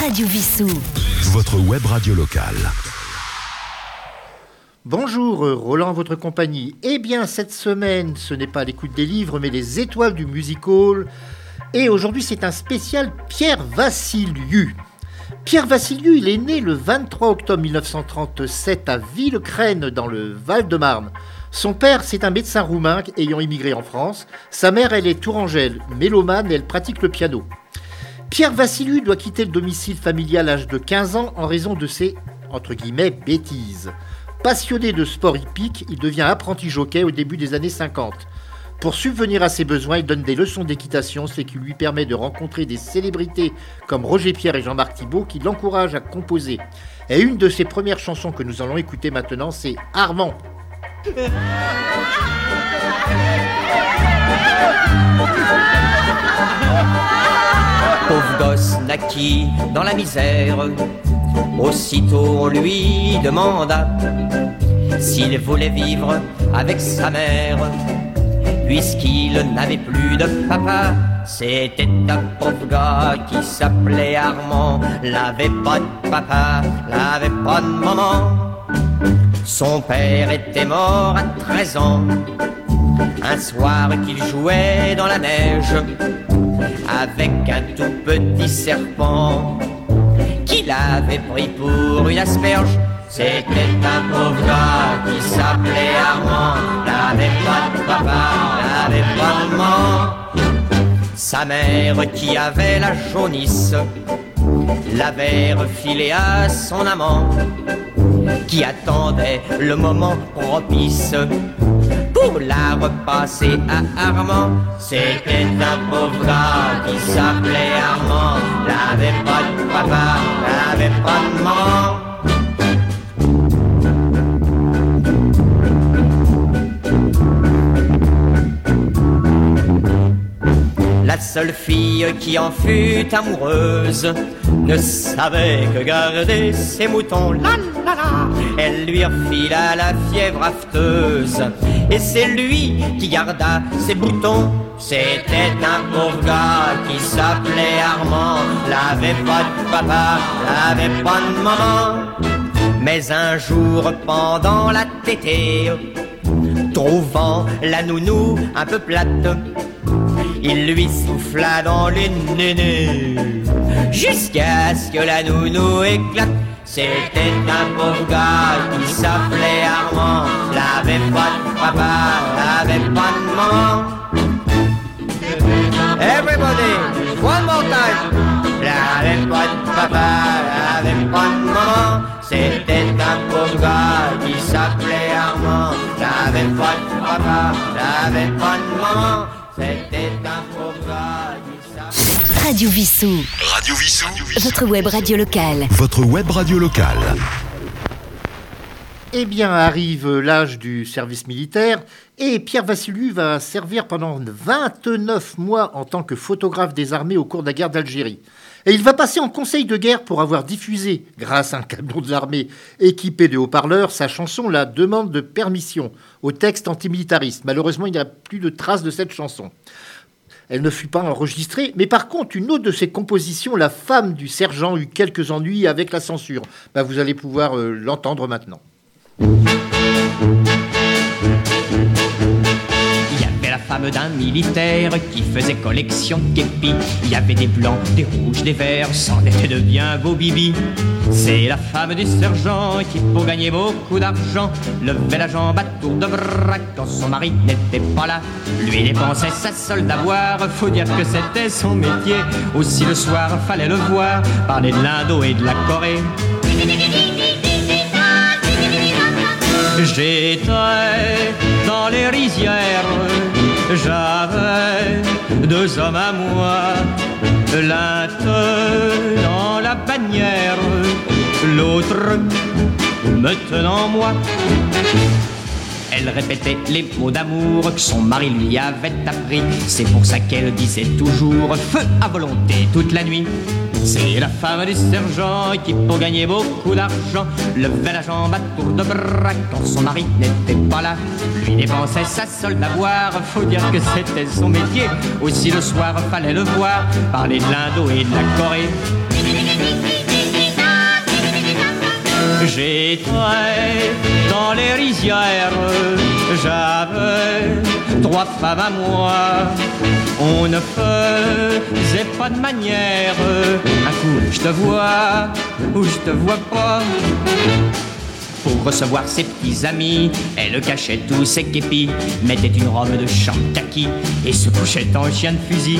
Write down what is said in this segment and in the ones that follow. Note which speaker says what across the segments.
Speaker 1: Radio Vissou.
Speaker 2: Votre web radio locale.
Speaker 3: Bonjour, euh, Roland, votre compagnie. Eh bien, cette semaine, ce n'est pas l'écoute des livres, mais les étoiles du music hall. Et aujourd'hui, c'est un spécial Pierre Vassiliou. Pierre Vassiliou, il est né le 23 octobre 1937 à Villecrène, dans le Val-de-Marne. Son père, c'est un médecin roumain ayant immigré en France. Sa mère, elle est tourangelle, mélomane et elle pratique le piano. Pierre Vassiliou doit quitter le domicile familial à l'âge de 15 ans en raison de ses, entre guillemets, bêtises. Passionné de sport hippique, il devient apprenti jockey au début des années 50. Pour subvenir à ses besoins, il donne des leçons d'équitation, ce qui lui permet de rencontrer des célébrités comme Roger Pierre et Jean-Marc Thibault qui l'encouragent à composer. Et une de ses premières chansons que nous allons écouter maintenant, c'est Armand.
Speaker 4: Pauvre gosse naquit dans la misère, aussitôt on lui demanda s'il voulait vivre avec sa mère, puisqu'il n'avait plus de papa. C'était un pauvre gars qui s'appelait Armand, l'avait pas de papa, l'avait pas de maman. Son père était mort à 13 ans, un soir qu'il jouait dans la neige avec un tout petit serpent qu'il avait pris pour une asperge. C'était un pauvre gars qui s'appelait Armand, n'avait pas de papa, n'avait pas de maman. Sa mère qui avait la jaunisse l'avait refilé à son amant qui attendait le moment propice pour la repasser à Armand. C'était un pauvre gars qui s'appelait Armand, n'avait pas de papa, n'avait pas de maman. La seule fille qui en fut amoureuse ne savait que garder ses moutons. La, la, la. Elle lui refila la fièvre afteuse et c'est lui qui garda ses boutons. C'était un pauvre gars qui s'appelait Armand, n'avait pas de papa, n'avait pas de maman. Mais un jour pendant la tétée, trouvant la nounou un peu plate, il lui souffla dans les nénés jusqu'à ce que la nounou éclate. C'était un pauvre gars qui s'appelait Armand, n'avait pas de papa, n'avait pas. Everybody, one more time. N'avait pas de papa, n'avait pas de maman. C'était un pauvre gars qui s'appelait Armand, n'avait pas de papa, n'avait pas de maman. C'était un s'appelait...
Speaker 1: Radio Vissou.
Speaker 2: Radio Vissou.
Speaker 1: Votre web radio locale.
Speaker 2: Votre web radio locale.
Speaker 3: Eh bien, arrive l'âge du service militaire et Pierre Vassiliou va servir pendant 29 mois en tant que photographe des armées au cours de la guerre d'Algérie. Et il va passer en conseil de guerre pour avoir diffusé, grâce à un camion de l'armée équipé de haut-parleurs, sa chanson La demande de permission au texte antimilitariste. Malheureusement, il n'y a plus de traces de cette chanson. Elle ne fut pas enregistrée, mais par contre, une autre de ses compositions, La femme du sergent, eut quelques ennuis avec la censure. Ben, vous allez pouvoir euh, l'entendre maintenant.
Speaker 4: Femme d'un militaire qui faisait collection de képis. Il y avait des blancs, des rouges, des verts, c'en était de bien beaux bibis. C'est la femme du sergent qui, pour gagner beaucoup d'argent, levait la jambe à tour de bras quand son mari n'était pas là. Lui dépensait sa solde d'avoir, faut dire que c'était son métier. Aussi le soir, fallait le voir parler de l'Indo et de la Corée. J'étais dans les rizières, j'avais deux hommes à moi, l'un tenant la bannière, l'autre me tenant moi. Elle répétait les mots d'amour que son mari lui avait appris. C'est pour ça qu'elle disait toujours feu à volonté toute la nuit. C'est la femme du sergent qui, pour gagner beaucoup d'argent, levait la jambe à tour de bras quand son mari n'était pas là. Lui dépensait sa solde à boire, faut dire que c'était son métier. Aussi le soir, fallait le voir parler de l'Indo et de la Corée. J'étais dans les rizières, j'avais trois femmes à moi. On ne faisait pas de manière, un coup je te vois ou je te vois pas. Pour recevoir ses petits amis, elle cachait tous ses képis, mettait une robe de champ kaki et se couchait en chien de fusil.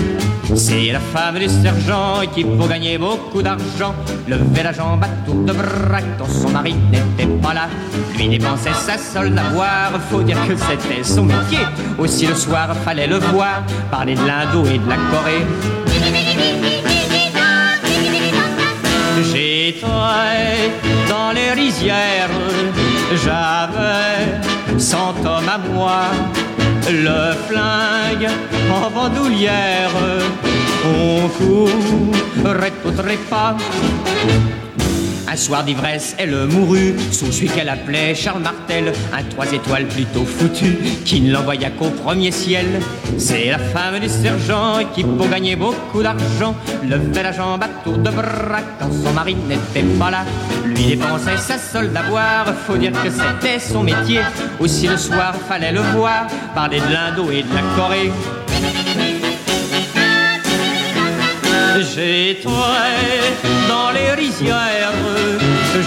Speaker 4: C'est la femme du sergent qui, pour gagner beaucoup d'argent, levait la jambe à tour de bras quand son mari n'était pas là. Lui dépensait sa solde à boire, faut dire que c'était son métier. Aussi le soir, fallait le voir, parler de l'Indo et de la Corée. J'étais dans les rizières, j'avais cent hommes à moi, le flingue en bandoulière, on courait au trépas. Un soir d'ivresse, elle mourut sous celui qu'elle appelait Charles Martel, un trois étoiles plutôt foutu qui ne l'envoya qu'au premier ciel. C'est la femme du sergent qui, pour gagner beaucoup d'argent, levait la jambe à de bras quand son mari n'était pas là. Lui dépensait sa solde à boire, faut dire que c'était son métier. Aussi le soir, fallait le voir, parler de l'Indo et de la Corée. J'étais dans les rizières,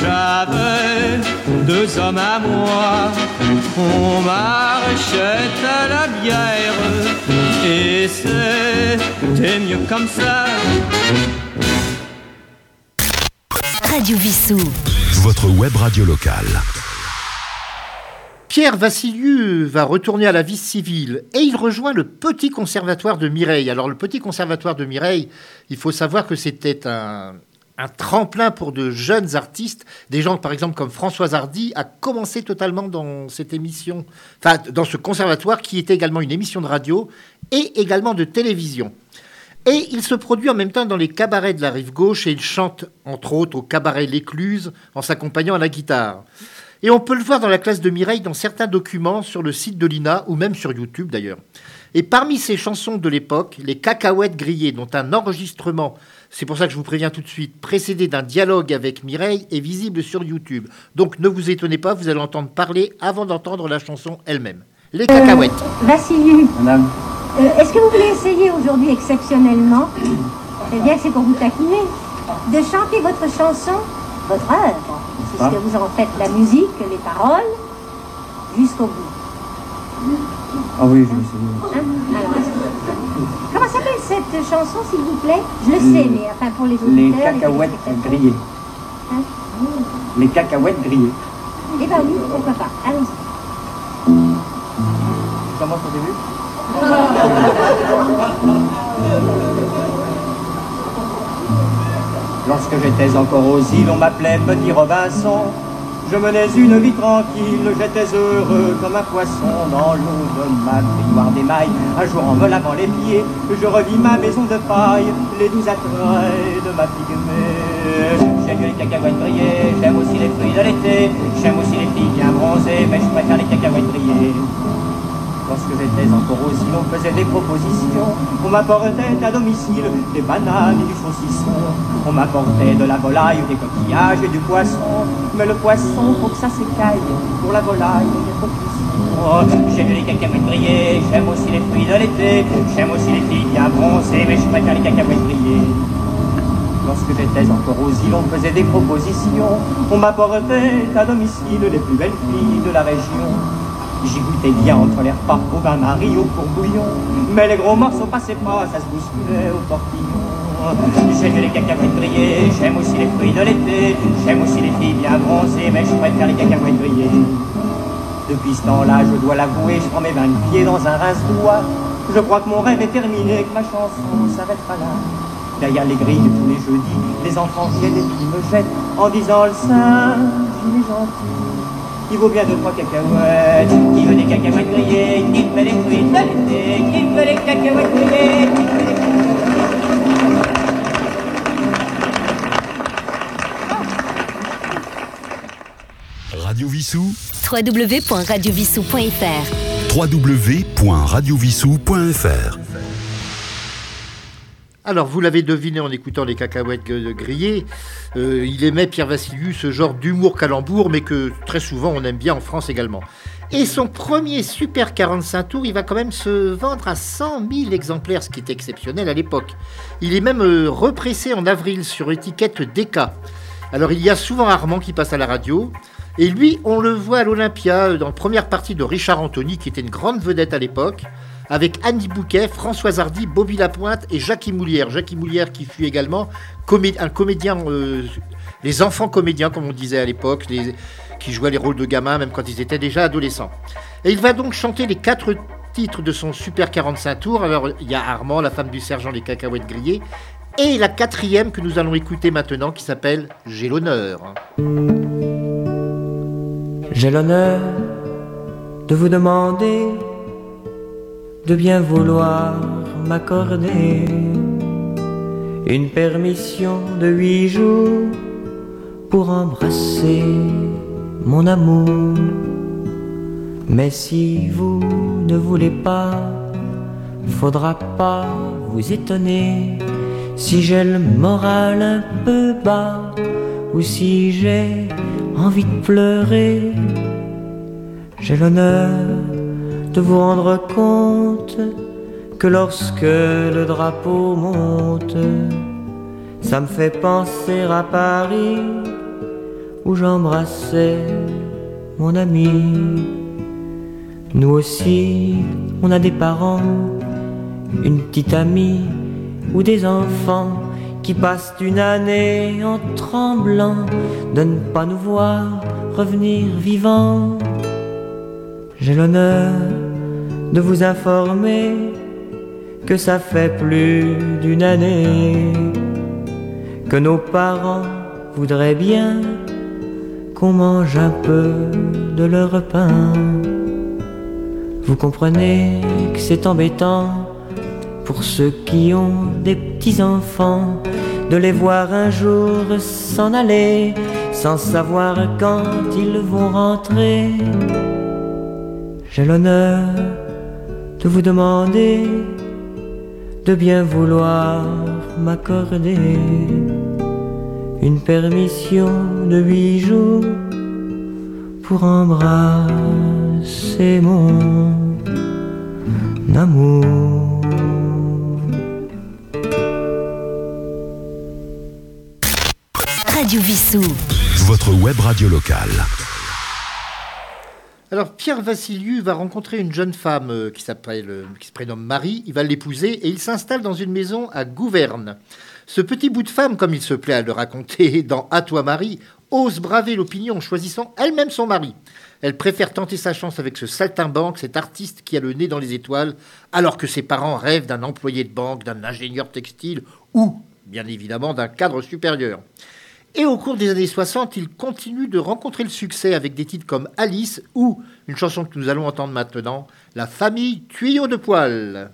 Speaker 4: j'avais deux hommes à moi. On marchait à la bière et c'était mieux comme ça.
Speaker 1: Radio Vissou.
Speaker 2: Votre web radio locale.
Speaker 3: Pierre Vassiliou va retourner à la vie civile et il rejoint le Petit Conservatoire de Mireille. Alors le Petit Conservatoire de Mireille, il faut savoir que c'était un, tremplin pour de jeunes artistes, des gens par exemple comme Françoise Hardy a commencé totalement dans cette émission, enfin dans ce conservatoire qui est également une émission de radio et également de télévision. Et il se produit en même temps dans les cabarets de la rive gauche et il chante entre autres au cabaret L'Écluse en s'accompagnant à la guitare. Et on peut le voir dans la classe de Mireille dans certains documents sur le site de l'INA ou même sur YouTube d'ailleurs. Et parmi ces chansons de l'époque, les cacahuètes grillées, dont un enregistrement, c'est pour ça que je vous préviens tout de suite, précédé d'un dialogue avec Mireille, est visible sur YouTube. Donc ne vous étonnez pas, vous allez entendre parler avant d'entendre la chanson elle-même. Les cacahuètes.
Speaker 5: Euh, Vassiliou,
Speaker 6: Madame,
Speaker 5: euh, est-ce que vous voulez essayer aujourd'hui exceptionnellement, c'est bien que c'est pour vous taquiner, de chanter votre chanson, votre œuvre, puisque vous en faites la musique, les paroles, jusqu'au bout.
Speaker 6: ah oui, je vais essayer.
Speaker 5: Hein Alors, que- Comment s'appelle cette chanson, s'il vous plaît? Je le sais, mais enfin pour les auditeurs...
Speaker 6: Les
Speaker 5: les
Speaker 6: cacahuètes grillées.
Speaker 5: Hein
Speaker 6: Les cacahuètes grillées.
Speaker 5: Eh ben oui, pourquoi pas. Allons-y.
Speaker 6: Je commence au début? Lorsque j'étais encore aux îles, on m'appelait Petit Robinson. Je menais une vie tranquille, j'étais heureux comme un poisson dans l'eau de ma baignoire d'émail. Un jour en me lavant les pieds, je revis ma maison de paille, les doux attraits de ma pygmée. J'aime les cacahuètes grillées, j'aime aussi les fruits de l'été, j'aime aussi les filles bien bronzées, mais je préfère les cacahuètes grillées. Lorsque j'étais encore aux îles, on faisait des propositions. On m'apportait à domicile des bananes et du saucisson. On m'apportait de la volaille, des coquillages et du poisson. Mais le poisson, faut que ça s'écaille. Pour la volaille, il trop cuisson. J'aime les cacahuètes grillées, j'aime aussi les fruits de l'été. J'aime aussi les filles bien bronzées, mais je préfère les cacahuètes grillées. Lorsque j'étais encore aux îles, on faisait des propositions. On m'apportait à domicile les plus belles filles de la région. J'y goûtais bien entre les repas au bain-marie, au courbouillon. Mais les gros morceaux passaient pas, ça se bousculait au portillon. J'aime les cacahuètes grillées, j'aime aussi les fruits de l'été. J'aime aussi les filles bien bronzées, mais je préfère les cacahuètes grillées. Depuis ce temps-là, je dois l'avouer, je prends mes vingt pieds dans un rince-doigt. Je crois que mon rêve est terminé, que ma chanson s'arrêtera là. Derrière les grilles tous les jeudis, les enfants viennent et puis me jettent en disant le singe, il est gentil. Il vaut bien deux, trois cacahuètes. Qui veut des cacahuètes grillées Qui veut les fruits de l'été Qui veut les cacahuètes grillées Qui veut les
Speaker 2: Radio Vissou,
Speaker 1: www.radiovissou.fr.
Speaker 2: www.radiovissou.fr.
Speaker 3: Alors, vous l'avez deviné en écoutant les cacahuètes grillées, euh, il aimait Pierre Vassiliou ce genre d'humour calembour, mais que très souvent on aime bien en France également. Et son premier Super 45 tours, il va quand même se vendre à 100 000 exemplaires, ce qui est exceptionnel à l'époque. Il est même euh, repressé en avril sur étiquette DK. Alors, il y a souvent Armand qui passe à la radio. Et lui, on le voit à l'Olympia euh, dans la première partie de Richard Anthony, qui était une grande vedette à l'époque avec Annie Bouquet, Françoise Hardy, Bobby Lapointe et Jackie Moulière. Jackie Moulière qui fut également un comédien, euh, les enfants comédiens comme on disait à l'époque, qui jouaient les rôles de gamins même quand ils étaient déjà adolescents. Et il va donc chanter les quatre titres de son Super 45 tours. Alors il y a Armand, la femme du sergent, les cacahuètes grillées. Et la quatrième que nous allons écouter maintenant qui s'appelle J'ai l'honneur.
Speaker 7: J'ai l'honneur de vous demander de bien vouloir m'accorder une permission de huit jours pour embrasser mon amour. Mais si vous ne voulez pas, faudra pas vous étonner si j'ai le moral un peu bas ou si j'ai envie de pleurer. J'ai l'honneur de vous rendre compte que lorsque le drapeau monte, ça me fait penser à Paris où j'embrassais mon ami. Nous aussi, on a des parents, une petite amie ou des enfants qui passent une année en tremblant de ne pas nous voir revenir vivants. J'ai l'honneur de vous informer que ça fait plus d'une année que nos parents voudraient bien qu'on mange un peu de leur pain. Vous comprenez que c'est embêtant pour ceux qui ont des petits-enfants de les voir un jour s'en aller sans savoir quand ils vont rentrer. J'ai l'honneur de vous demander de bien vouloir m'accorder une permission de huit jours pour embrasser mon amour.
Speaker 1: Radio Vissou.
Speaker 2: Votre web radio locale.
Speaker 3: Alors Pierre Vassiliou va rencontrer une jeune femme euh, qui, s'appelle, euh, qui se prénomme Marie, il va l'épouser et il s'installe dans une maison à Gouverne. Ce petit bout de femme, comme il se plaît à le raconter dans À toi Marie, ose braver l'opinion en choisissant elle-même son mari. Elle préfère tenter sa chance avec ce saltimbanque, cet artiste qui a le nez dans les étoiles, alors que ses parents rêvent d'un employé de banque, d'un ingénieur textile ou, bien évidemment, d'un cadre supérieur. Et au cours des années 60, il continue de rencontrer le succès avec des titres comme Alice ou une chanson que nous allons entendre maintenant, La famille tuyau de poil.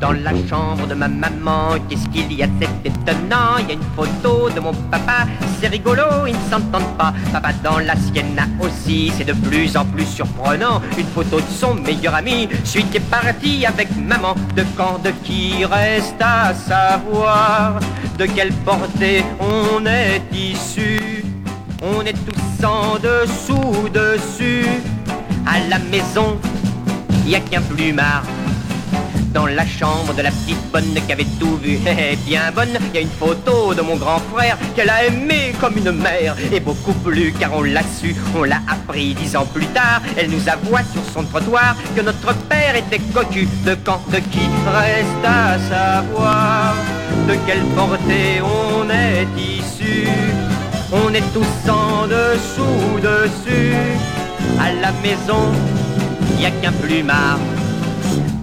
Speaker 4: Dans la chambre de ma maman, qu'est-ce qu'il y a C'est étonnant? Il y a une photo de mon papa, c'est rigolo, ils ne s'entendent pas. Papa dans la sienne aussi, c'est de plus en plus surprenant. Une photo de son meilleur ami, celui qui est parti avec maman. De quand, de qui reste à savoir De quelle portée on est issu On est tous en dessous, dessus. À la maison, y a qu'un plumard dans la chambre de la petite bonne qui avait tout vu, bien bonne, il y a une photo de mon grand frère qu'elle a aimé comme une mère, et beaucoup plus car on l'a su, on l'a appris dix ans plus tard, elle nous avoua sur son trottoir que notre père était cocu, de quand, de qui, reste à savoir, de quelle portée on est issu, on est tous en dessous, dessus, à la maison, il n'y a qu'un plumard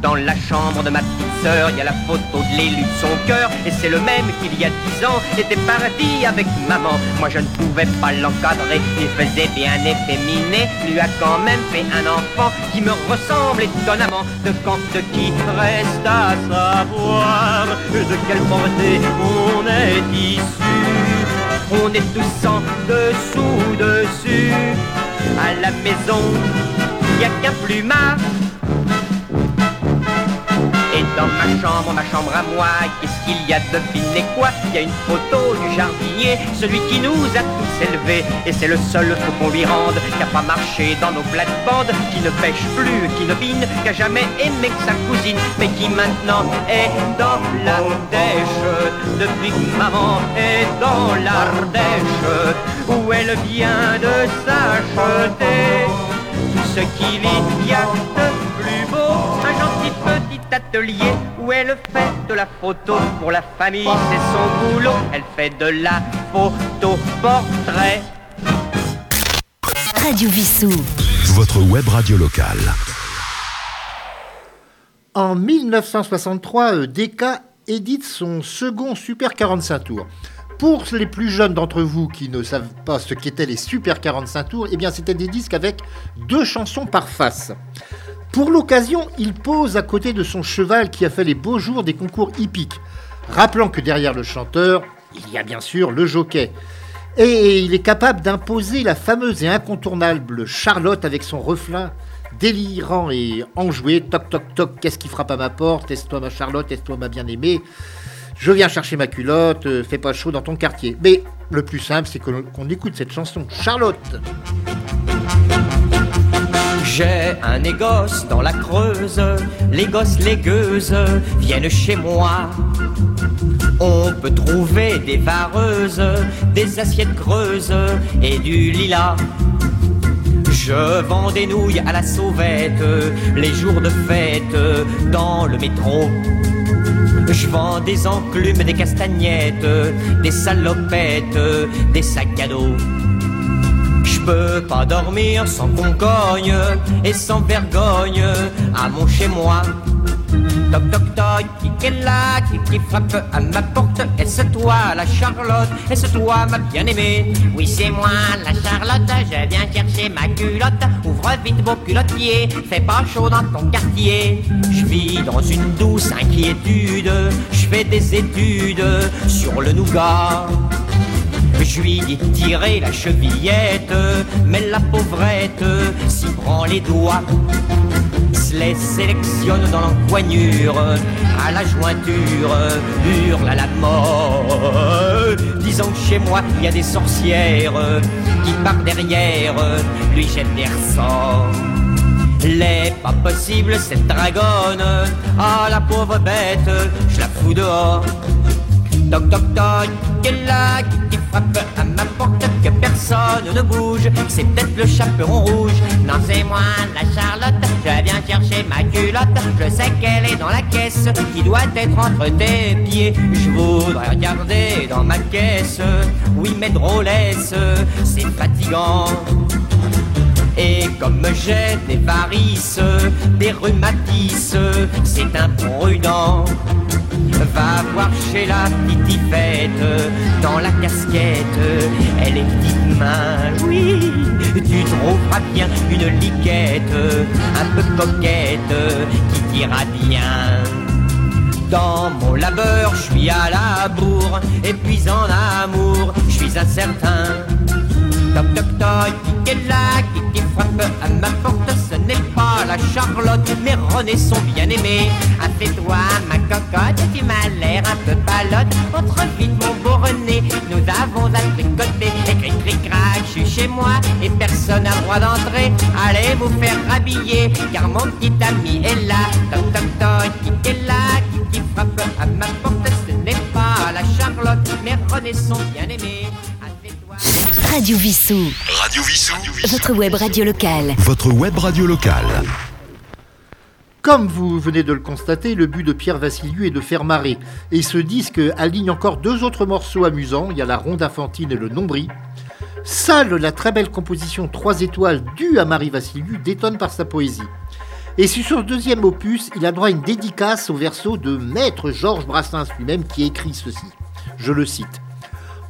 Speaker 4: dans la chambre de ma petite sœur, il y a la photo de l'élu de son cœur, et c'est le même qu'il y a dix ans était parti avec maman. Moi je ne pouvais pas l'encadrer, il faisait bien efféminé, lui a quand même fait un enfant qui me ressemble étonnamment. De quand de qui reste à savoir, de quelle portée on est issu. On est tous en dessous, dessus, à la maison, il n'y a qu'un plumard dans ma chambre, ma chambre à moi. Qu'est-ce qu'il y a devinez quoi? Il y a une photo du jardinier, celui qui nous a tous élevés. Et c'est le seul feu qu'on lui rende, qui a pas marché dans nos plates-bandes, qui ne pêche plus, qui ne bine, qui a jamais aimé que sa cousine, mais qui maintenant est dans l'Ardèche. Depuis que maman est dans l'Ardèche, où elle vient de s'acheter tout ce qu'il y a de plus beau, atelier où elle fait de la photo pour la famille, c'est son boulot, elle fait de la photo portrait.
Speaker 1: Radio Vissou.
Speaker 2: Votre web radio locale.
Speaker 3: En 1963, euh, Decca édite son second Super 45 tours. Pour les plus jeunes d'entre vous qui ne savent pas ce qu'étaient les Super 45 tours, eh bien c'était des disques avec deux chansons par face. Pour l'occasion, il pose à côté de son cheval qui a fait les beaux jours des concours hippiques, rappelant que derrière le chanteur, il y a bien sûr le jockey. Et il est capable d'imposer la fameuse et incontournable Charlotte avec son refrain délirant et enjoué. Toc toc toc, qu'est-ce qui frappe à ma porte? Est-ce toi ma Charlotte? Est-ce toi ma bien-aimée? Je viens chercher ma culotte, euh, fais pas chaud dans ton quartier. Mais le plus simple, c'est qu'on écoute cette chanson. Charlotte
Speaker 4: J'ai un négoce dans la Creuse, les gosses, les viennent chez moi. On peut trouver des vareuses, des assiettes creuses et du lilas. Je vends des nouilles à la sauvette, les jours de fête dans le métro. Je vends des enclumes, des castagnettes, des salopettes, des sacs à dos. Je peux pas dormir sans qu'on et sans vergogne à mon chez moi. Toc toc toc, qui est là, qui, qui frappe à ma porte Est-ce toi la Charlotte? Est-ce toi ma bien-aimée?
Speaker 8: Oui, c'est moi, la Charlotte, je viens chercher ma culotte. Ouvre vite vos culottiers, fais pas chaud dans ton quartier.
Speaker 4: Je vis dans une douce inquiétude, je fais des études sur le nougat. Je lui dis tirer la chevillette, mais la pauvrette s'y prend les doigts. Se les sélectionne dans l'empoignure, à la jointure, hurle à la mort. Disant que chez moi il y a des sorcières qui par derrière lui jettent des ressorts. Les pas possible cette dragonne, ah la pauvre bête, je la fous dehors. Toc toc toc, qui est qui frappe à ma porte, que personne ne bouge, c'est peut-être le chaperon rouge.
Speaker 8: Non, c'est moi, la Charlotte, je viens chercher ma culotte. Je sais qu'elle est dans la caisse qui doit être entre tes pieds.
Speaker 4: Je voudrais regarder dans ma caisse, oui mais drôlesse, c'est fatigant. Et comme j'ai des varices, des rhumatismes, c'est imprudent. Va voir chez la petite fête, dans la casquette, elle est petite main, oui. Tu trouveras bien une liquette, un peu coquette, qui t'ira bien. Dans mon labeur, je suis à la bourre, et puis en amour, je suis incertain. Toc toc toc, qui est là, qui, qui frappe à ma porte, ce n'est pas la Charlotte, mais René son bien-aimé.
Speaker 8: Ah, c'est toi, ma cocotte, tu m'as l'air un peu palote. Entre vite, mon beau René, nous avons à tricoter. Et cric cric crac, je suis chez moi, et personne n'a droit d'entrer. Allez vous faire habiller, car mon petit ami est là. Toc toc toc, qui est là, qui, qui frappe à ma porte, ce n'est pas la Charlotte, mais René son bien-aimé.
Speaker 1: Radio Vissou.
Speaker 2: Radio Vissou.
Speaker 1: Votre web radio locale.
Speaker 2: Votre web radio locale.
Speaker 3: Comme vous venez de le constater, le but de Pierre Vassiliou est de faire marrer. Et ce disque aligne encore deux autres morceaux amusants. Il y a la ronde infantile et le nombril. Seule la très belle composition 3 étoiles due à Marie Vassiliou détonne par sa poésie. Et sur ce deuxième opus, il a droit à une dédicace au verso de Maître Georges Brassens lui-même qui écrit ceci. Je le cite.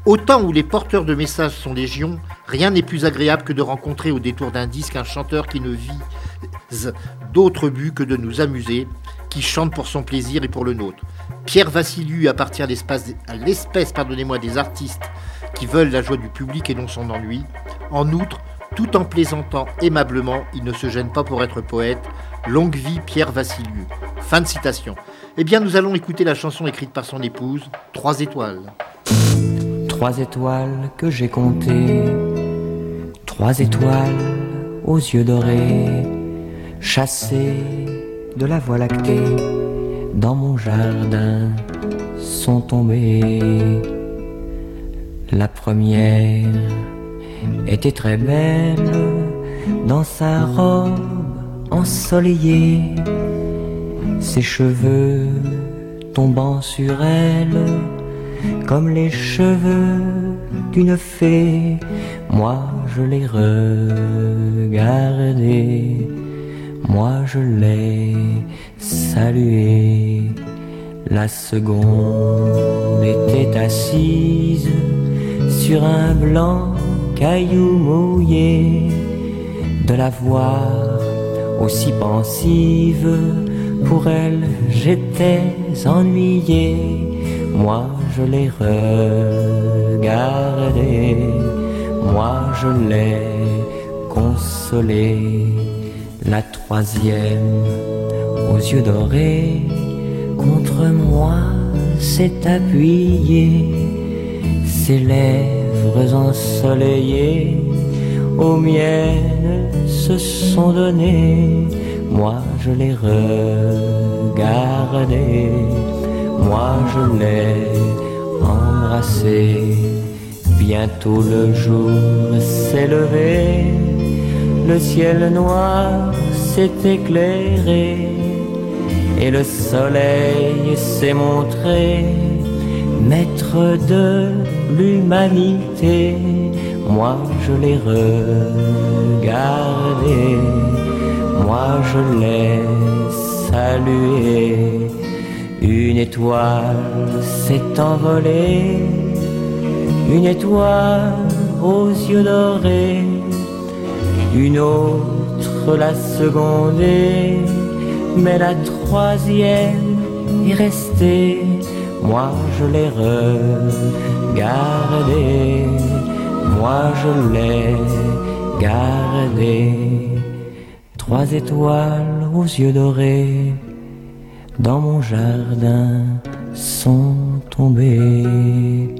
Speaker 3: Au temps où les porteurs de messages sont légion, rien n'est plus agréable que de rencontrer au détour d'un disque un chanteur qui ne vise d'autre but que de nous amuser, qui chante pour son plaisir et pour le nôtre. Pierre Vassiliou appartient à l'espèce pardonnez-moi, des artistes qui veulent la joie du public et non son ennui. En outre, tout en plaisantant aimablement, il ne se gêne pas pour être poète. Longue vie Pierre Vassiliou. Fin de citation. Eh bien, nous allons écouter la chanson écrite par son épouse, Trois étoiles.
Speaker 7: Trois étoiles que j'ai comptées, trois étoiles aux yeux dorés, chassées de la voie lactée, dans mon jardin sont tombées. La première était très belle. Dans sa robe ensoleillée, ses cheveux tombant sur elle comme les cheveux d'une fée. Moi je l'ai regardée, moi je l'ai saluée. La seconde était assise sur un blanc caillou mouillé. De la voir aussi pensive, pour elle j'étais ennuyé. Moi je l'ai regardée, moi je l'ai consolée. La troisième aux yeux dorés contre moi s'est appuyée, ses lèvres ensoleillées aux miennes se sont données. Moi je l'ai regardée, moi je l'ai embrassée. Bientôt le jour s'est levé, le ciel noir s'est éclairé et le soleil s'est montré maître de l'humanité. Moi je l'ai regardé, moi je l'ai salué. Une étoile s'est envolée, une étoile aux yeux dorés, une autre l'a secondée mais la troisième est restée. Moi je l'ai regardée, moi je l'ai gardée. Trois étoiles aux yeux dorés dans mon jardin sont tombées.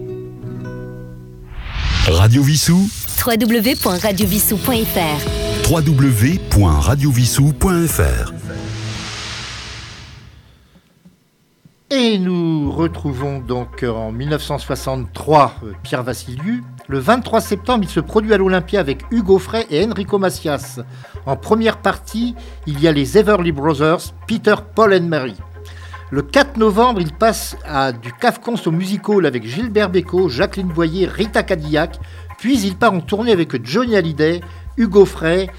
Speaker 2: Radio Vissou
Speaker 1: www.radiovissou.fr
Speaker 2: www.radiovissou.fr
Speaker 3: Et nous retrouvons donc euh, en 1963 euh, Pierre Vassiliou. Le 23 septembre, il se produit à l'Olympia avec Hugo Frey et Enrico Macias. En première partie, il y a les Everly Brothers, Peter, Paul and Mary. Le 4 novembre, il passe à du Cafcons au Music Hall avec Gilbert Bécaud, Jacqueline Boyer, Rita Cadillac. Puis il part en tournée avec Johnny Hallyday, Hugo Frey,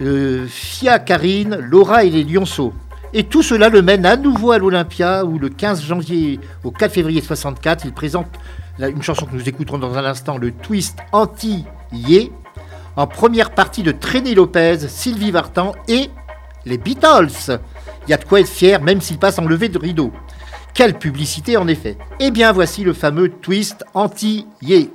Speaker 3: euh, Fia Karine, Laura et les Lionceaux. Et tout cela le mène à nouveau à l'Olympia où le 15 janvier au 4 février 64, il présente une chanson que nous écouterons dans un instant, le twist anti-yé, en première partie de Tréné Lopez, Sylvie Vartan et les Beatles. Il y a de quoi être fier même s'il passe en levée de rideau. Quelle publicité en effet. Eh bien voici le fameux twist anti-yé.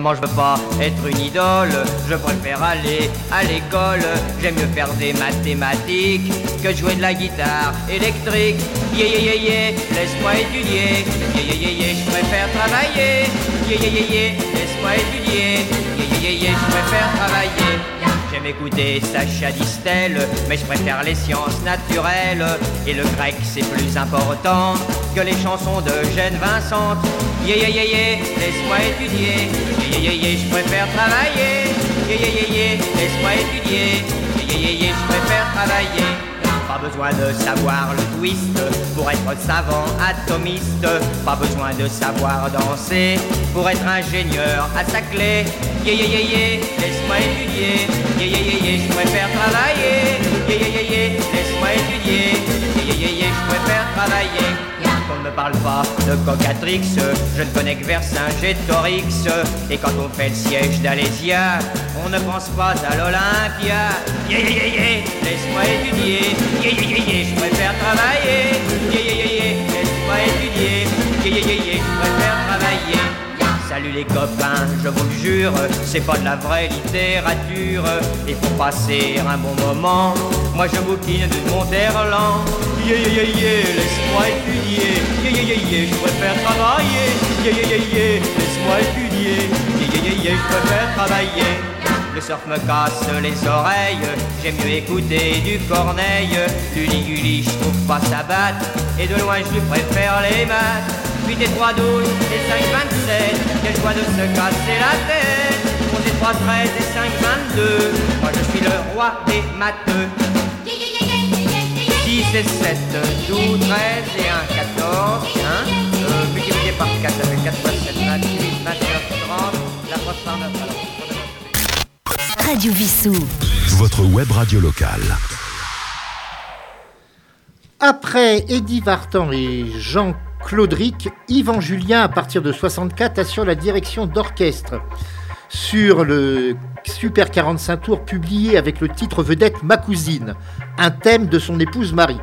Speaker 4: Maman, je veux pas être une idole, je préfère aller à l'école. J'aime mieux faire des mathématiques que jouer de la guitare électrique. Yé yé yé yé, laisse-moi étudier. Yé yé yé yé, je préfère travailler. Yé yé yé yé, laisse-moi étudier. Yé yé yé je préfère travailler. J'aime écouter Sacha Distel, mais je préfère les sciences naturelles. Et le grec, c'est plus important que les chansons de Jeanne Vincent. Yé yé yé yé, laisse-moi étudier. Yé yé je préfère travailler. Yé yé yé laisse-moi étudier. Yé yé yé je préfère travailler. Pas besoin de savoir le twist pour être savant atomiste. Pas besoin de savoir danser pour être ingénieur à sa clé. Yé yé yé yé, laisse-moi étudier. Yé yé yé yé, je préfère travailler. Yé yé yé laisse-moi étudier. Yé yé yé, je préfère travailler. Me parle pas de Cocatrix, je ne connais que Vercingétorix. Et quand on fait le siège d'Alésia, on ne pense pas à l'Olympia. Yé yé yé, laisse-moi étudier. Yé yé yé yé, je préfère travailler. Yé yé yé yé, laisse-moi étudier. Yé yé yé yé, je préfère travailler. Salut les copains, je vous le jure, c'est pas de la vraie littérature. Et pour passer un bon moment, moi je bouquine de Monterland. Yeah, yeah, yeah, yeah, laisse-moi étudier. Yeah, yeah, yeah, yeah, je préfère travailler. Yeah, yeah, yeah, yeah, laisse-moi étudier. Yeah, yeah, yeah, yeah, je préfère travailler. Le surf me casse les oreilles, j'aime mieux écouter du Corneille. Du Liguli, je trouve pas sa batte, et de loin je lui préfère les maths. 8 et 3, 12 et 5, 27, quel choix de se casser la tête. 11 et 3, 13 et 5, 22, moi je suis le roi des matheux. 6 et 7, 12, 13 et 1, 14, hein euh, multiplié par 4, ça fait 4 fois 7, 28, 29, 30, la fois par 9, alors.
Speaker 1: Radio Vissou.
Speaker 2: Votre web radio locale.
Speaker 3: Après Eddie Vartan et Jean Claudric, Yvan Julien, à partir de 64, assure la direction d'orchestre sur le Super 45 tours publié avec le titre vedette Ma cousine, un thème de son épouse Marie.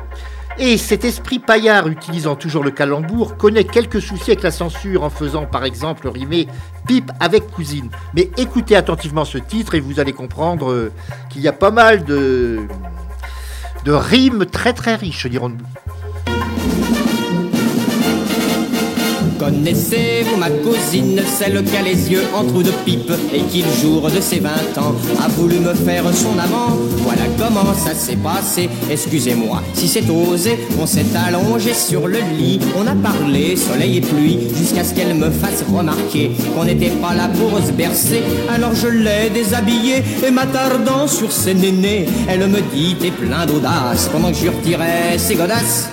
Speaker 3: Et cet esprit paillard, utilisant toujours le calembour, connaît quelques soucis avec la censure en faisant par exemple rimer pipe avec cousine. Mais écoutez attentivement ce titre et vous allez comprendre euh, qu'il y a pas mal de, de rimes très très riches, dirons-nous.
Speaker 4: Connaissez-vous ma cousine, celle qui a les yeux en trous de pipe et qui le jour de ses 20 ans a voulu me faire son amant. Voilà comment ça s'est passé, excusez-moi si c'est osé, on s'est allongé sur le lit, on a parlé soleil et pluie jusqu'à ce qu'elle me fasse remarquer qu'on n'était pas là pour se bercer. Alors je l'ai déshabillée et m'attardant sur ses nénés, elle me dit t'es plein d'audace. Pendant que je retirais ses godasses.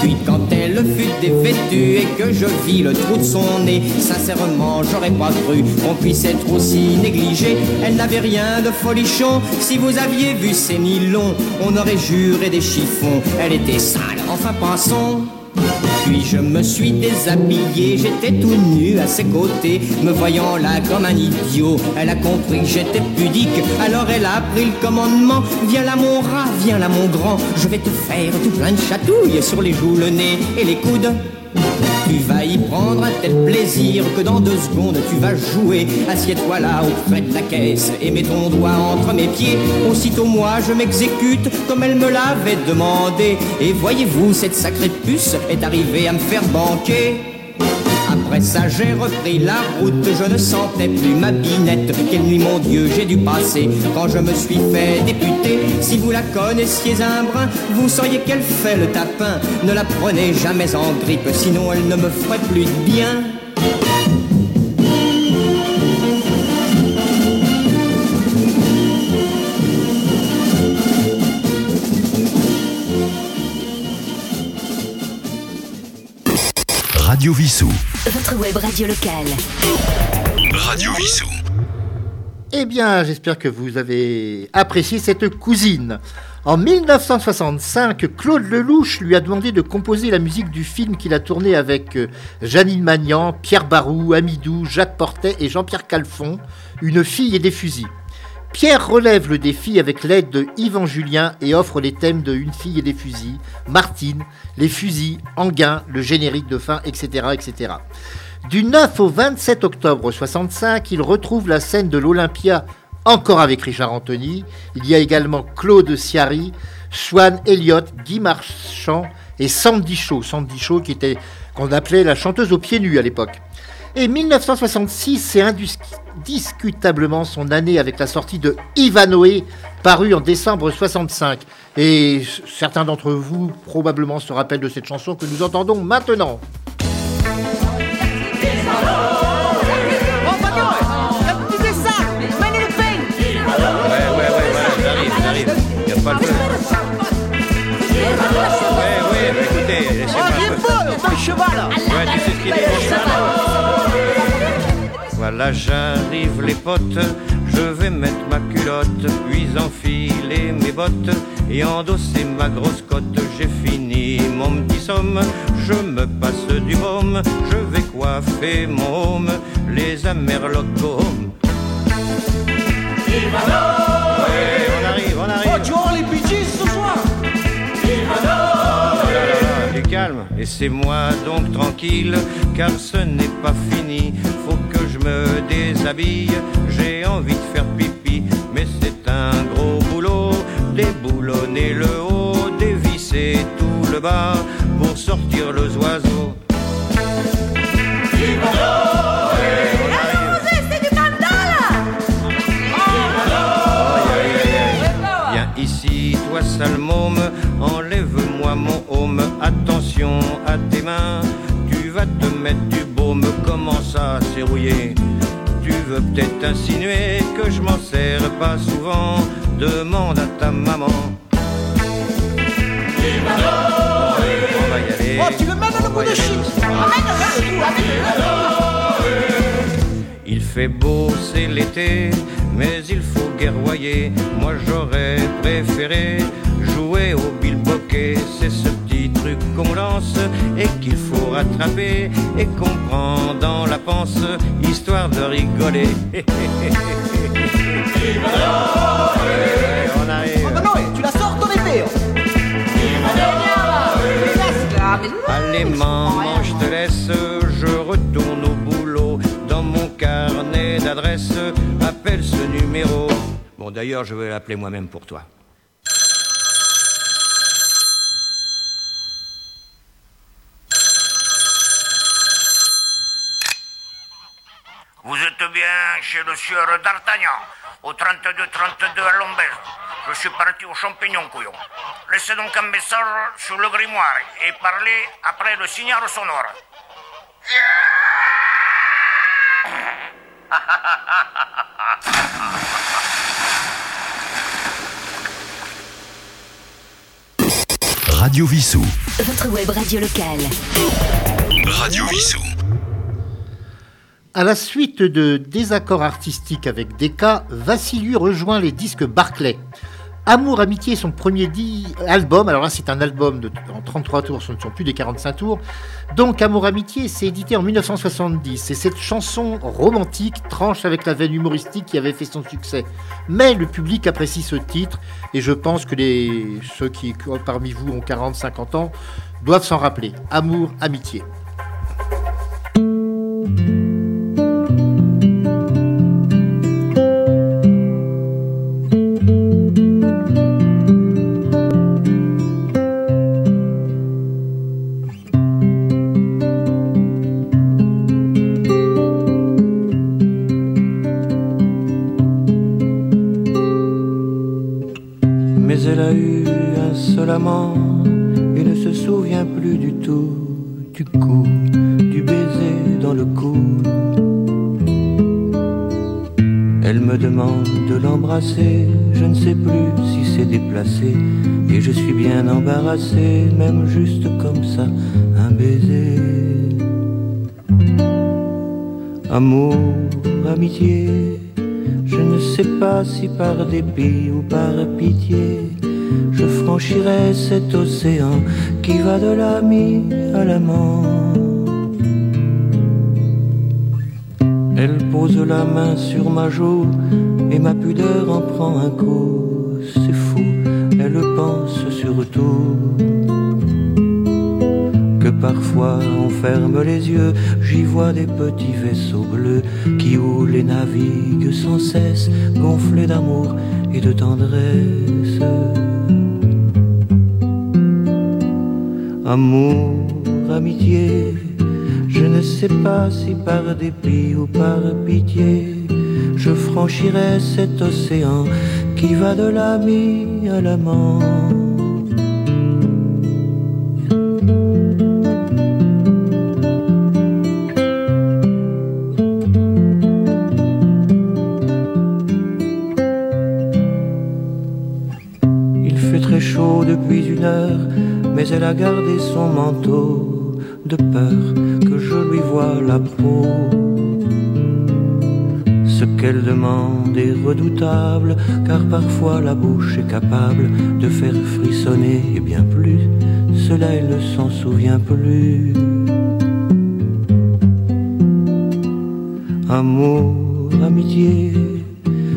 Speaker 4: Puis quand elle fut dévêtue et que je vis le trou de son nez, sincèrement j'aurais pas cru qu'on puisse être aussi négligé. Elle n'avait rien de folichon, si vous aviez vu ses nylons, on aurait juré des chiffons. Elle était sale, enfin passons. Puis je me suis déshabillé, j'étais tout nu à ses côtés, me voyant là comme un idiot. Elle a compris que j'étais pudique, alors elle a pris le commandement. Viens là mon rat, viens là mon grand, je vais te faire tout plein de chatouilles sur les joues, le nez et les coudes. Tu vas y prendre un tel plaisir que dans deux secondes tu vas jouer. Assieds-toi là auprès de la caisse et mets ton doigt entre mes pieds. Aussitôt moi je m'exécute comme elle me l'avait demandé. Et voyez-vous, cette sacrée puce est arrivée à me faire banquer. Après ça, j'ai repris la route, je ne sentais plus ma binette. Quelle nuit, mon Dieu, j'ai dû passer quand je me suis fait député. Si vous la connaissiez un brin, vous sauriez qu'elle fait le tapin. Ne la prenez jamais en grippe, sinon elle ne me ferait plus de bien.
Speaker 2: Radio Vissou.
Speaker 1: Votre web radio locale.
Speaker 2: Radio Vissou.
Speaker 3: Eh bien, j'espère que vous avez apprécié cette cousine. En 1965, Claude Lelouch lui a demandé de composer la musique du film qu'il a tourné avec euh, Janine Magnan, Pierre Barou, Amidou, Jacques Portet et Jean-Pierre Calfon, Une fille et des fusils. Pierre relève le défi avec l'aide de Yvan Julien et offre les thèmes de Une fille et des fusils, Martine, les fusils, Anguin, le générique de fin, etc. etc. Du 9 au 27 octobre 65, il retrouve la scène de l'Olympia encore avec Richard Anthony. Il y a également Claude Ciari, Swan Elliott, Guy Marchand et Sandy Shaw. Sandy Shaw qui était qu'on appelait la chanteuse aux pieds nus à l'époque. Et 1966, c'est indiscutablement son année avec la sortie de Ivanoé, paru en décembre 65. Et certains d'entre vous probablement se rappellent de cette chanson que nous entendons maintenant.
Speaker 9: J'arrive les potes, je vais mettre ma culotte, puis enfiler mes bottes et endosser ma grosse cote. J'ai fini mon petit somme, je me passe du baume, je vais coiffer mon home, les amerlocos. Ouais, on arrive, on arrive.
Speaker 10: tu auras les bêtises ce soir
Speaker 9: Oh là, du calme, laissez-moi donc tranquille, car ce n'est pas fini. Me déshabille, j'ai envie de faire pipi, mais c'est un gros boulot, déboulonner le haut, dévisser tout le bas pour sortir le oiseau. Viens ici, toi sale môme, enlève-moi mon home. Attention à tes mains, tu vas te mettre du baume. Comment ça, c'est rouillé Tu veux peut-être insinuer que je m'en sers pas souvent Demande à ta maman. On va y aller.
Speaker 10: Oh, tu veux le bout de
Speaker 9: Il fait beau, c'est l'été, mais il faut guerroyer. Moi j'aurais préféré jouer au bilboquet. C'est ce qu'on lance et qu'il faut rattraper et qu'on prend dans la panse, histoire de rigoler. On arrive.
Speaker 10: Oh, bah tu la sors ton épée oh.
Speaker 9: Allez maman, je te laisse, je retourne au boulot. Dans mon carnet d'adresse, appelle ce numéro. Bon d'ailleurs, je vais l'appeler moi-même pour toi.
Speaker 11: Vous êtes bien chez le sieur D'Artagnan, au 32-32 à Lombez. Je suis parti au champignon, couillon. Laissez donc un message sur le grimoire et parlez après le signal sonore.
Speaker 2: Radio Vissou.
Speaker 1: Votre web radio locale.
Speaker 2: Radio Vissou.
Speaker 3: À la suite de désaccords artistiques avec Decca, Vassiliou rejoint les disques Barclay. Amour, Amitié son premier album. Alors là, c'est un album de, en 33 tours, ce ne sont plus des 45 tours. Donc, Amour, Amitié, c'est édité en 1970. Et cette chanson romantique tranche avec la veine humoristique qui avait fait son succès. Mais le public apprécie ce titre. Et je pense que ceux qui, parmi vous, ont 40, 50 ans, doivent s'en rappeler. Amour, Amitié.
Speaker 7: Et ne se souvient plus du tout du coup, du baiser dans le cou. Elle me demande de l'embrasser, je ne sais plus si c'est déplacé et je suis bien embarrassé, même juste comme ça, un baiser. Amour, amitié, je ne sais pas si par dépit ou par pitié, cet océan qui va de l'ami à l'amant. Elle pose la main sur ma joue et ma pudeur en prend un coup. C'est fou, elle pense surtout que parfois on ferme les yeux, j'y vois des petits vaisseaux bleus qui houlent et naviguent sans cesse, gonflés d'amour et de tendresse. Amour, amitié, je ne sais pas si par dépit ou par pitié, je franchirai cet océan qui va de l'ami à l'amant. Son manteau de peur que je lui voie la peau. Ce qu'elle demande est redoutable, car parfois la bouche est capable de faire frissonner et bien plus. Cela elle ne s'en souvient plus. Amour, amitié,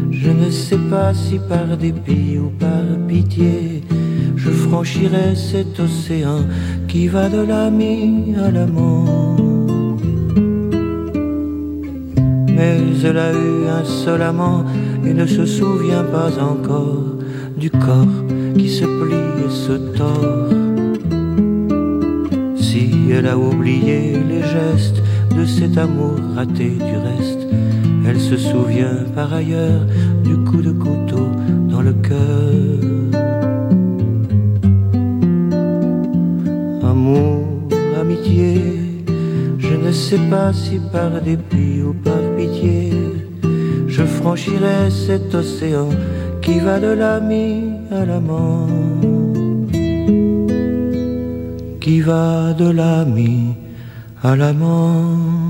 Speaker 7: je ne sais pas si par dépit ou par pitié, je franchirai cet océan qui va de l'ami à l'amant. mais elle a eu un seul amant et ne se souvient pas encore du corps qui se plie et se tord. Si elle a oublié les gestes de cet amour raté du reste, elle se souvient par ailleurs du coup de couteau dans le cœur. Sais pas si par dépit ou par pitié, je franchirai cet océan qui va de l'ami à l'amant, qui va de l'ami à l'amant.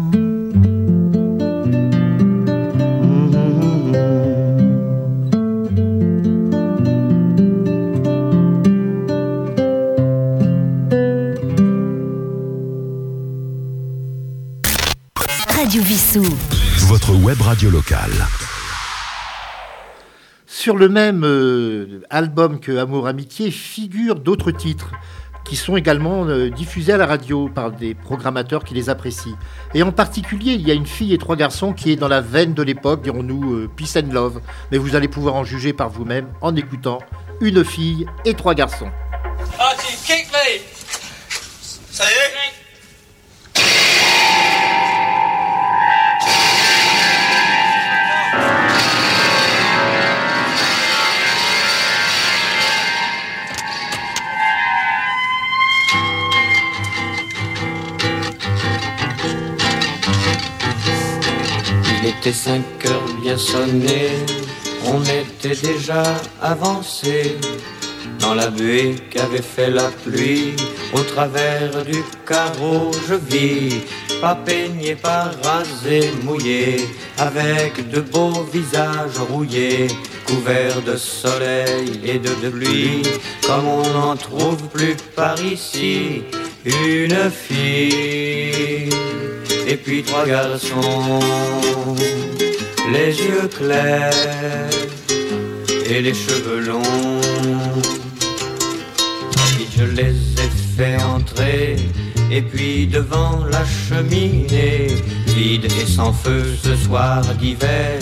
Speaker 3: Sur le même euh, album que Amour Amitié figurent d'autres titres qui sont également euh, diffusés à la radio par des programmateurs qui les apprécient. Et en particulier, il y a une fille et trois garçons qui est dans la veine de l'époque, dirons-nous euh, Peace and Love. Mais vous allez pouvoir en juger par vous-même en écoutant Une fille et trois garçons.
Speaker 10: Archie,
Speaker 7: cinq heures bien sonnées, on était déjà avancé dans la buée qu'avait fait la pluie. Au travers du carreau, je vis, pas peigné, pas rasé, mouillé, avec de beaux visages rouillés, couverts de soleil et de, de pluie, comme on n'en trouve plus par ici. Une fille et puis trois garçons, les yeux clairs et les cheveux longs. Puis je les ai fait entrer, et puis devant la cheminée, vide et sans feu ce soir d'hiver,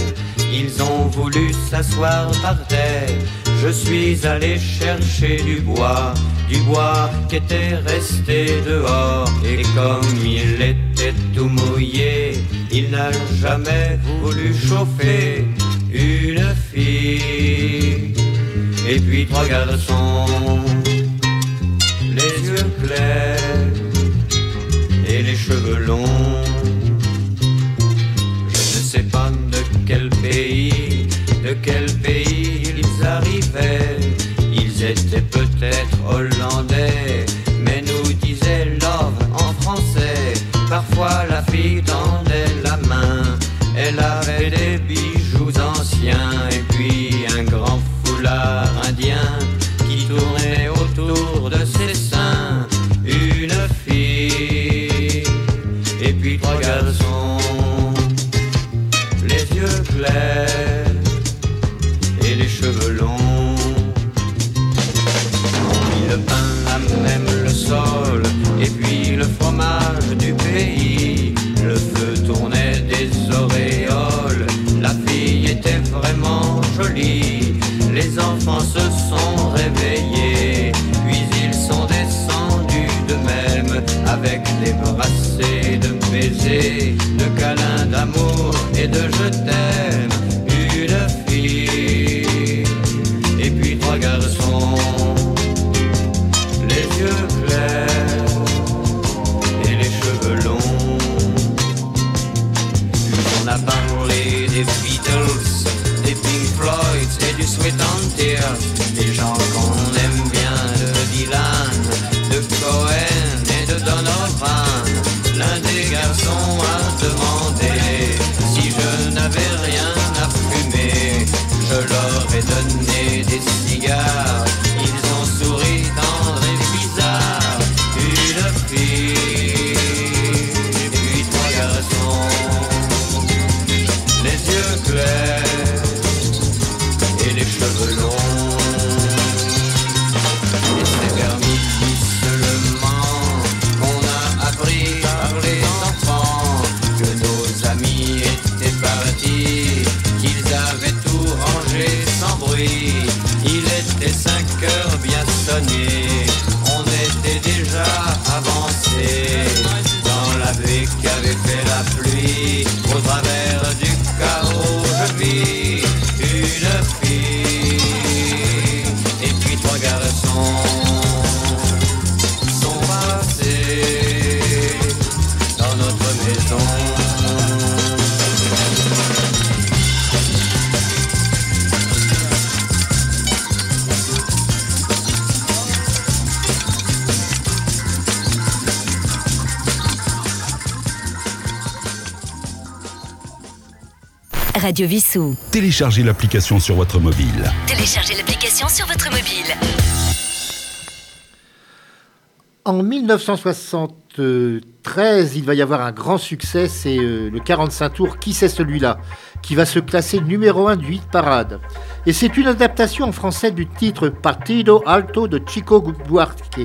Speaker 7: ils ont voulu s'asseoir par terre. Je suis allé chercher du bois, du bois qui était resté dehors. Et comme il était tout mouillé, il n'a jamais voulu chauffer une fille. Et puis trois garçons,
Speaker 1: Radio Vissou.
Speaker 2: Téléchargez l'application sur votre mobile.
Speaker 1: Téléchargez l'application sur votre mobile.
Speaker 3: En 1973, il va y avoir un grand succès, c'est euh, le 45 tours Qui c'est celui-là qui va se classer numéro 1 du hit parade? Et c'est une adaptation en français du titre Partido Alto de Chico Buarque.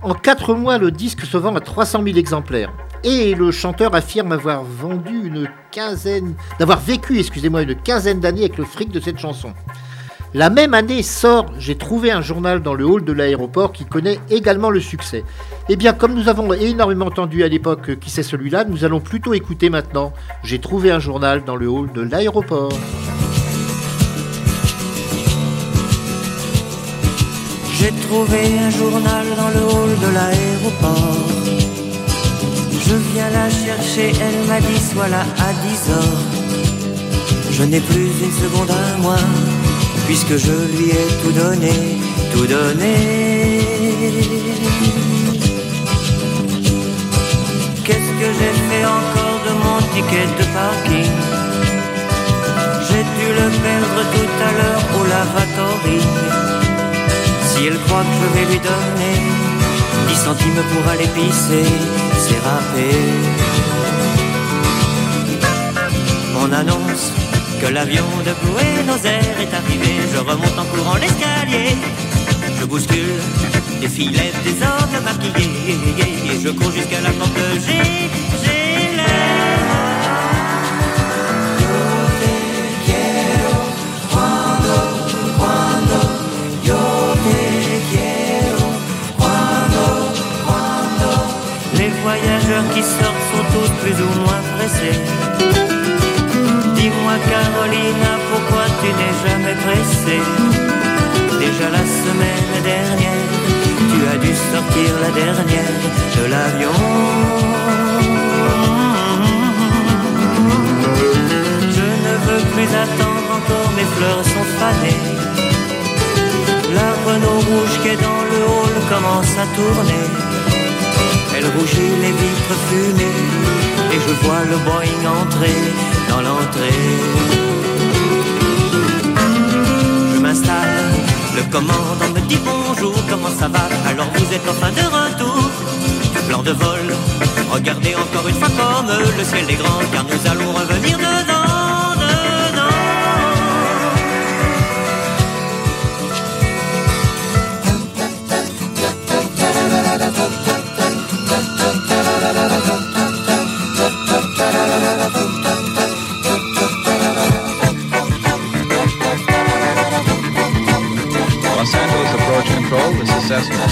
Speaker 3: En 4 mois, le disque se vend à 300 000 exemplaires. Et le chanteur affirme avoir vendu une quinzaine, d'avoir vécu, excusez-moi, une quinzaine d'années avec le fric de cette chanson. La même année sort J'ai trouvé un journal dans le hall de l'aéroport qui connaît également le succès. Eh bien, comme nous avons énormément entendu à l'époque qui c'est celui-là, nous allons plutôt écouter maintenant J'ai trouvé un journal dans le hall de l'aéroport.
Speaker 7: J'ai trouvé un journal dans le hall de l'aéroport. Je viens la chercher, elle m'a dit sois là à 10 heures. Je n'ai plus une seconde à moi, puisque je lui ai tout donné, tout donné. Qu'est-ce que j'ai fait encore de mon ticket de parking? J'ai dû le perdre tout à l'heure au lavatory. Si elle croit que je vais lui donner 10 centimes pour aller pisser, c'est râpé. On annonce que l'avion de Buenos Aires est arrivé. Je remonte en courant l'escalier. Je bouscule des filets, des hommes maquillés. Et je cours jusqu'à la porte G. J'ai voyageurs qui sortent sont tous plus ou moins pressés. Dis-moi Carolina, pourquoi tu n'es jamais pressée? Déjà la semaine dernière, tu as dû sortir la dernière de l'avion. Je ne veux plus attendre encore, mes fleurs sont fanées. La Renault rouge qui est dans le hall commence à tourner. Elle rougit les vitres fumées et je vois le Boeing entrer dans l'entrée. Je m'installe, le commandant me dit bonjour, comment ça va? Alors vous êtes enfin de retour. Plan de vol, regardez encore une fois comme le ciel est grand car nous allons revenir dedans,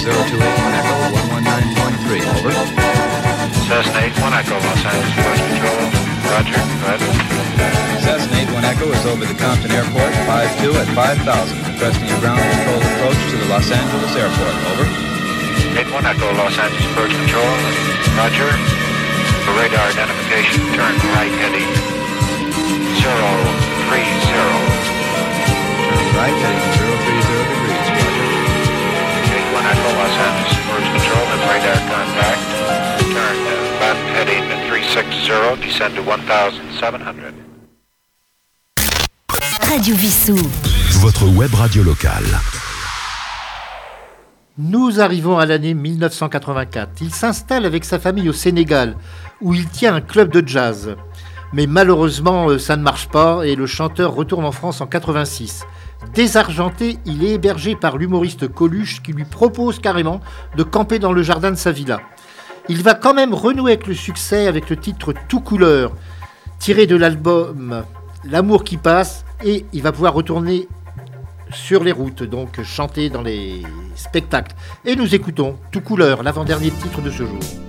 Speaker 12: 028 Echo 119.3. Over.
Speaker 13: Cessna 81 Echo, Los Angeles Approach Control. Roger, go ahead.
Speaker 12: Cessna 81 Echo is over the Compton Airport, 5-2 at 5,000, requesting a ground control approach to the Los Angeles Airport. Over.
Speaker 13: 81 Echo, Los Angeles Approach Control. Roger. For radar identification, turn right heading 030.
Speaker 12: Right heading 030 degrees. Roger.
Speaker 13: 81 Echo, Los Angeles Approach Control, and radar contact. Turn uh, left heading 360, descend to 1,700.
Speaker 1: Radio Vissou.
Speaker 2: Votre web radio locale.
Speaker 3: Nous arrivons à l'année 1984. Il s'installe avec sa famille au Sénégal, où il tient un club de jazz. Mais malheureusement, euh, ça ne marche pas et le chanteur retourne en France en 86. Désargenté, il est hébergé par l'humoriste Coluche qui lui propose carrément de camper dans le jardin de sa villa. Il va quand même renouer avec le succès avec le titre Tout couleur, tiré de l'album L'amour qui passe, et il va pouvoir retourner sur les routes, donc chanter dans les spectacles. Et nous écoutons Tout couleur, l'avant-dernier titre de ce jour.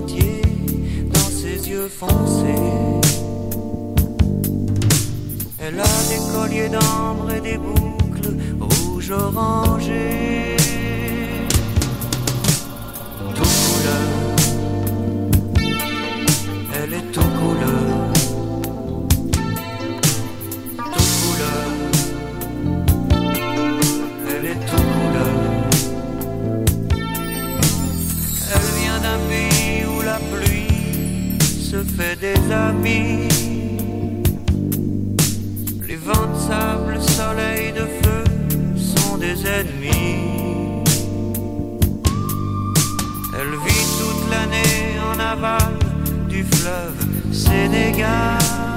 Speaker 7: Dans ses yeux foncés. Elle a des colliers d'ambre et des boucles rouges se fait des amis. Les vents de sable, soleil de feu sont des ennemis. Elle vit toute l'année en aval du fleuve Sénégal.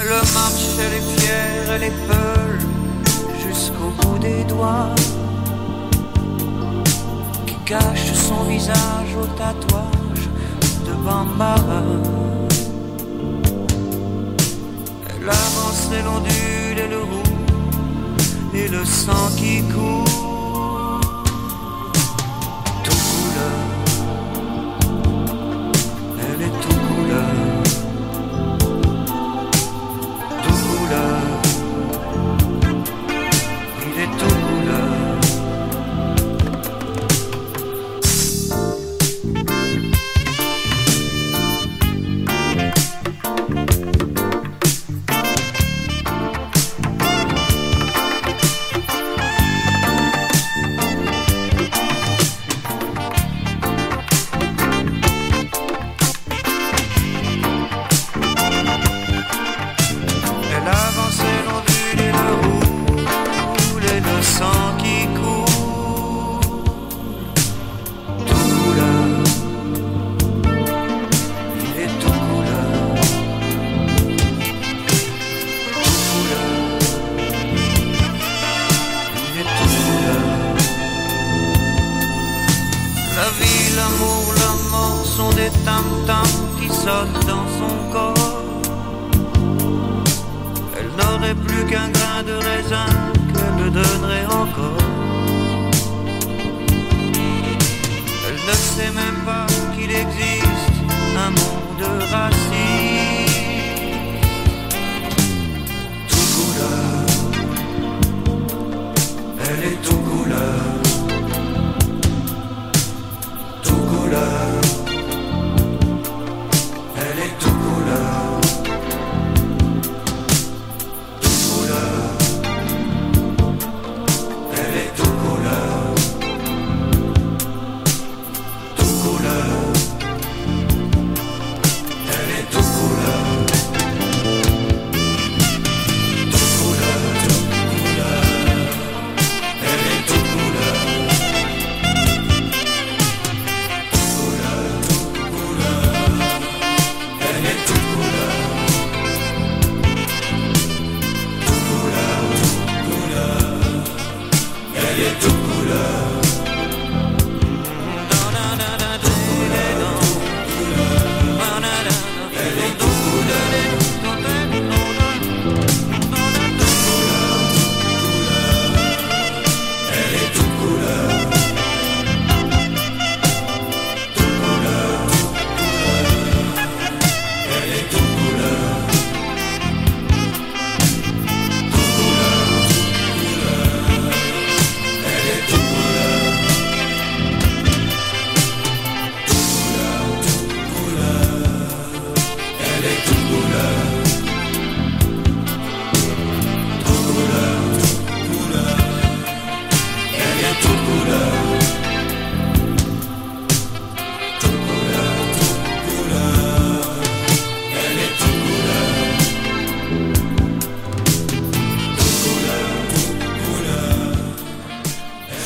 Speaker 7: Elle marche, elle est fière, elle est jusqu'au bout des doigts qui cache son visage au tatouage de Bambara. Elle avance, elle ondule et le roux et le sang qui coule. De raisin qu'elle me donnerait encore. Elle ne sait même pas qu'il existe un monde raciste. Tout couleur, elle est tout couleur. Tout couleur,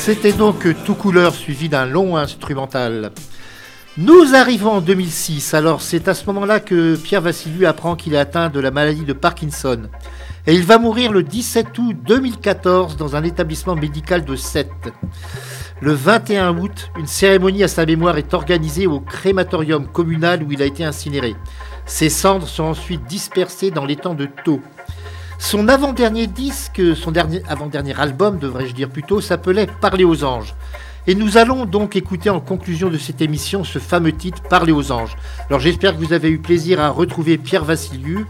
Speaker 3: C'était donc tout couleur suivi d'un long instrumental. Nous arrivons en 2006, alors c'est à ce moment-là que Pierre Vassiliou apprend qu'il est atteint de la maladie de Parkinson. Et il va mourir le 17 août 2014 dans un établissement médical de Sète. Le 21 août, une cérémonie à sa mémoire est organisée au crématorium communal où il a été incinéré. Ses cendres sont ensuite dispersées dans l'étang de Thau. Son avant-dernier disque, son dernier, avant-dernier album, devrais-je dire plutôt, s'appelait Parler aux anges. Et nous allons donc écouter en conclusion de cette émission ce fameux titre Parler aux anges. Alors j'espère que vous avez eu plaisir à retrouver Pierre Vassiliou.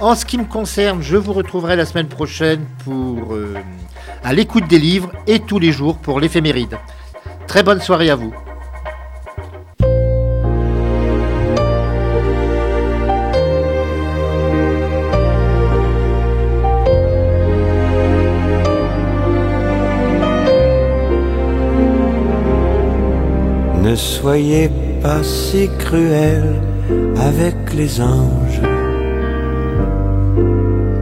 Speaker 3: En ce qui me concerne, je vous retrouverai la semaine prochaine pour euh, à l'écoute des livres et tous les jours pour l'éphéméride. Très bonne soirée à vous.
Speaker 7: Ne soyez pas si cruel avec les anges.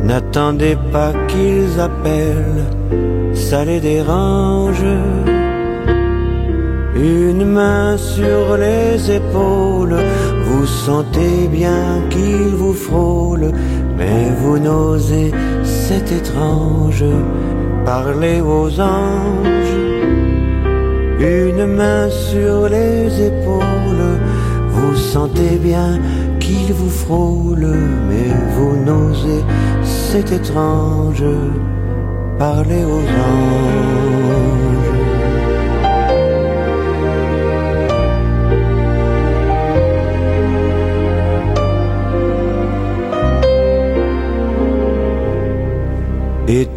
Speaker 7: N'attendez pas qu'ils appellent, ça les dérange. Une main sur les épaules, vous sentez bien qu'il vous frôle, mais vous n'osez, c'est étrange, parler aux anges. Une main sur les épaules, vous sentez bien qu'il vous frôle, mais vous n'osez, c'est étrange, parler aux anges.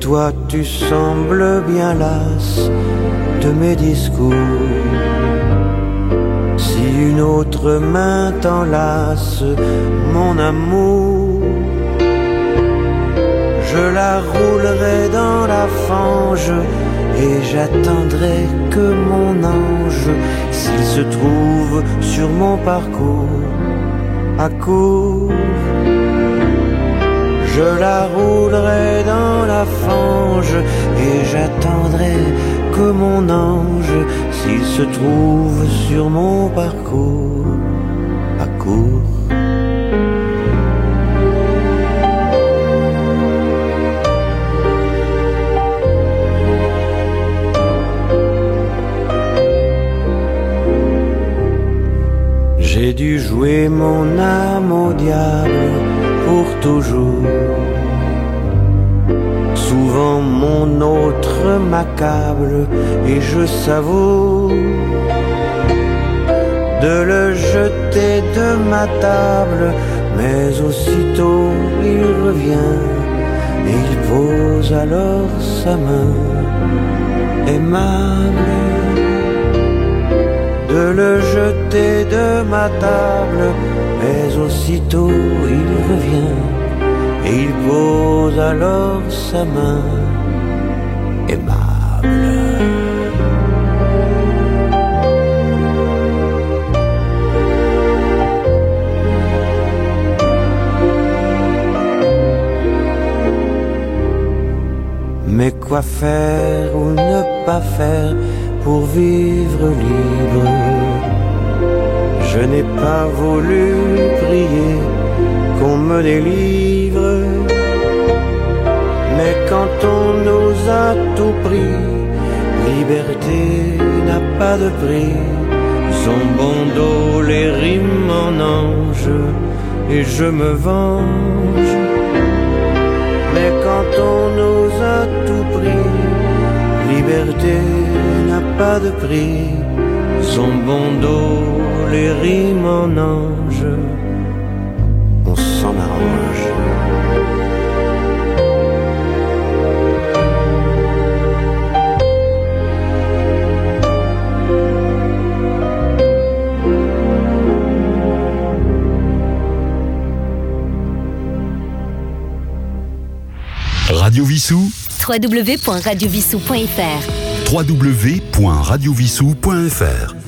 Speaker 7: Toi tu sembles bien lasse de mes discours. Si une autre main t'enlace, mon amour, je la roulerai dans la fange et j'attendrai que mon ange, s'il se trouve sur mon parcours, accourt. Je la roulerai dans la fange et j'attendrai que mon ange, s'il se trouve sur mon parcours, accourt. J'ai dû jouer mon âme au diable toujours. Souvent mon autre m'accable et je savoure de le jeter de ma table, mais aussitôt il revient et il pose alors sa main aimable de le jeter de ma table, mais aussitôt il revient et il pose alors sa main aimable. Mais quoi faire ou ne pas faire pour vivre libre Je n'ai pas voulu prier qu'on me délivre. Mais quand on nous a tout pris, liberté n'a pas de prix. Son dos les rimes en ange et je me venge. Mais quand on nous a tout pris, liberté n'a pas de prix. Son bon dos les rimes en ange on s'en arrange.
Speaker 2: Radio Vissou,
Speaker 1: www.radiovissou.fr
Speaker 2: www.radiovissou.fr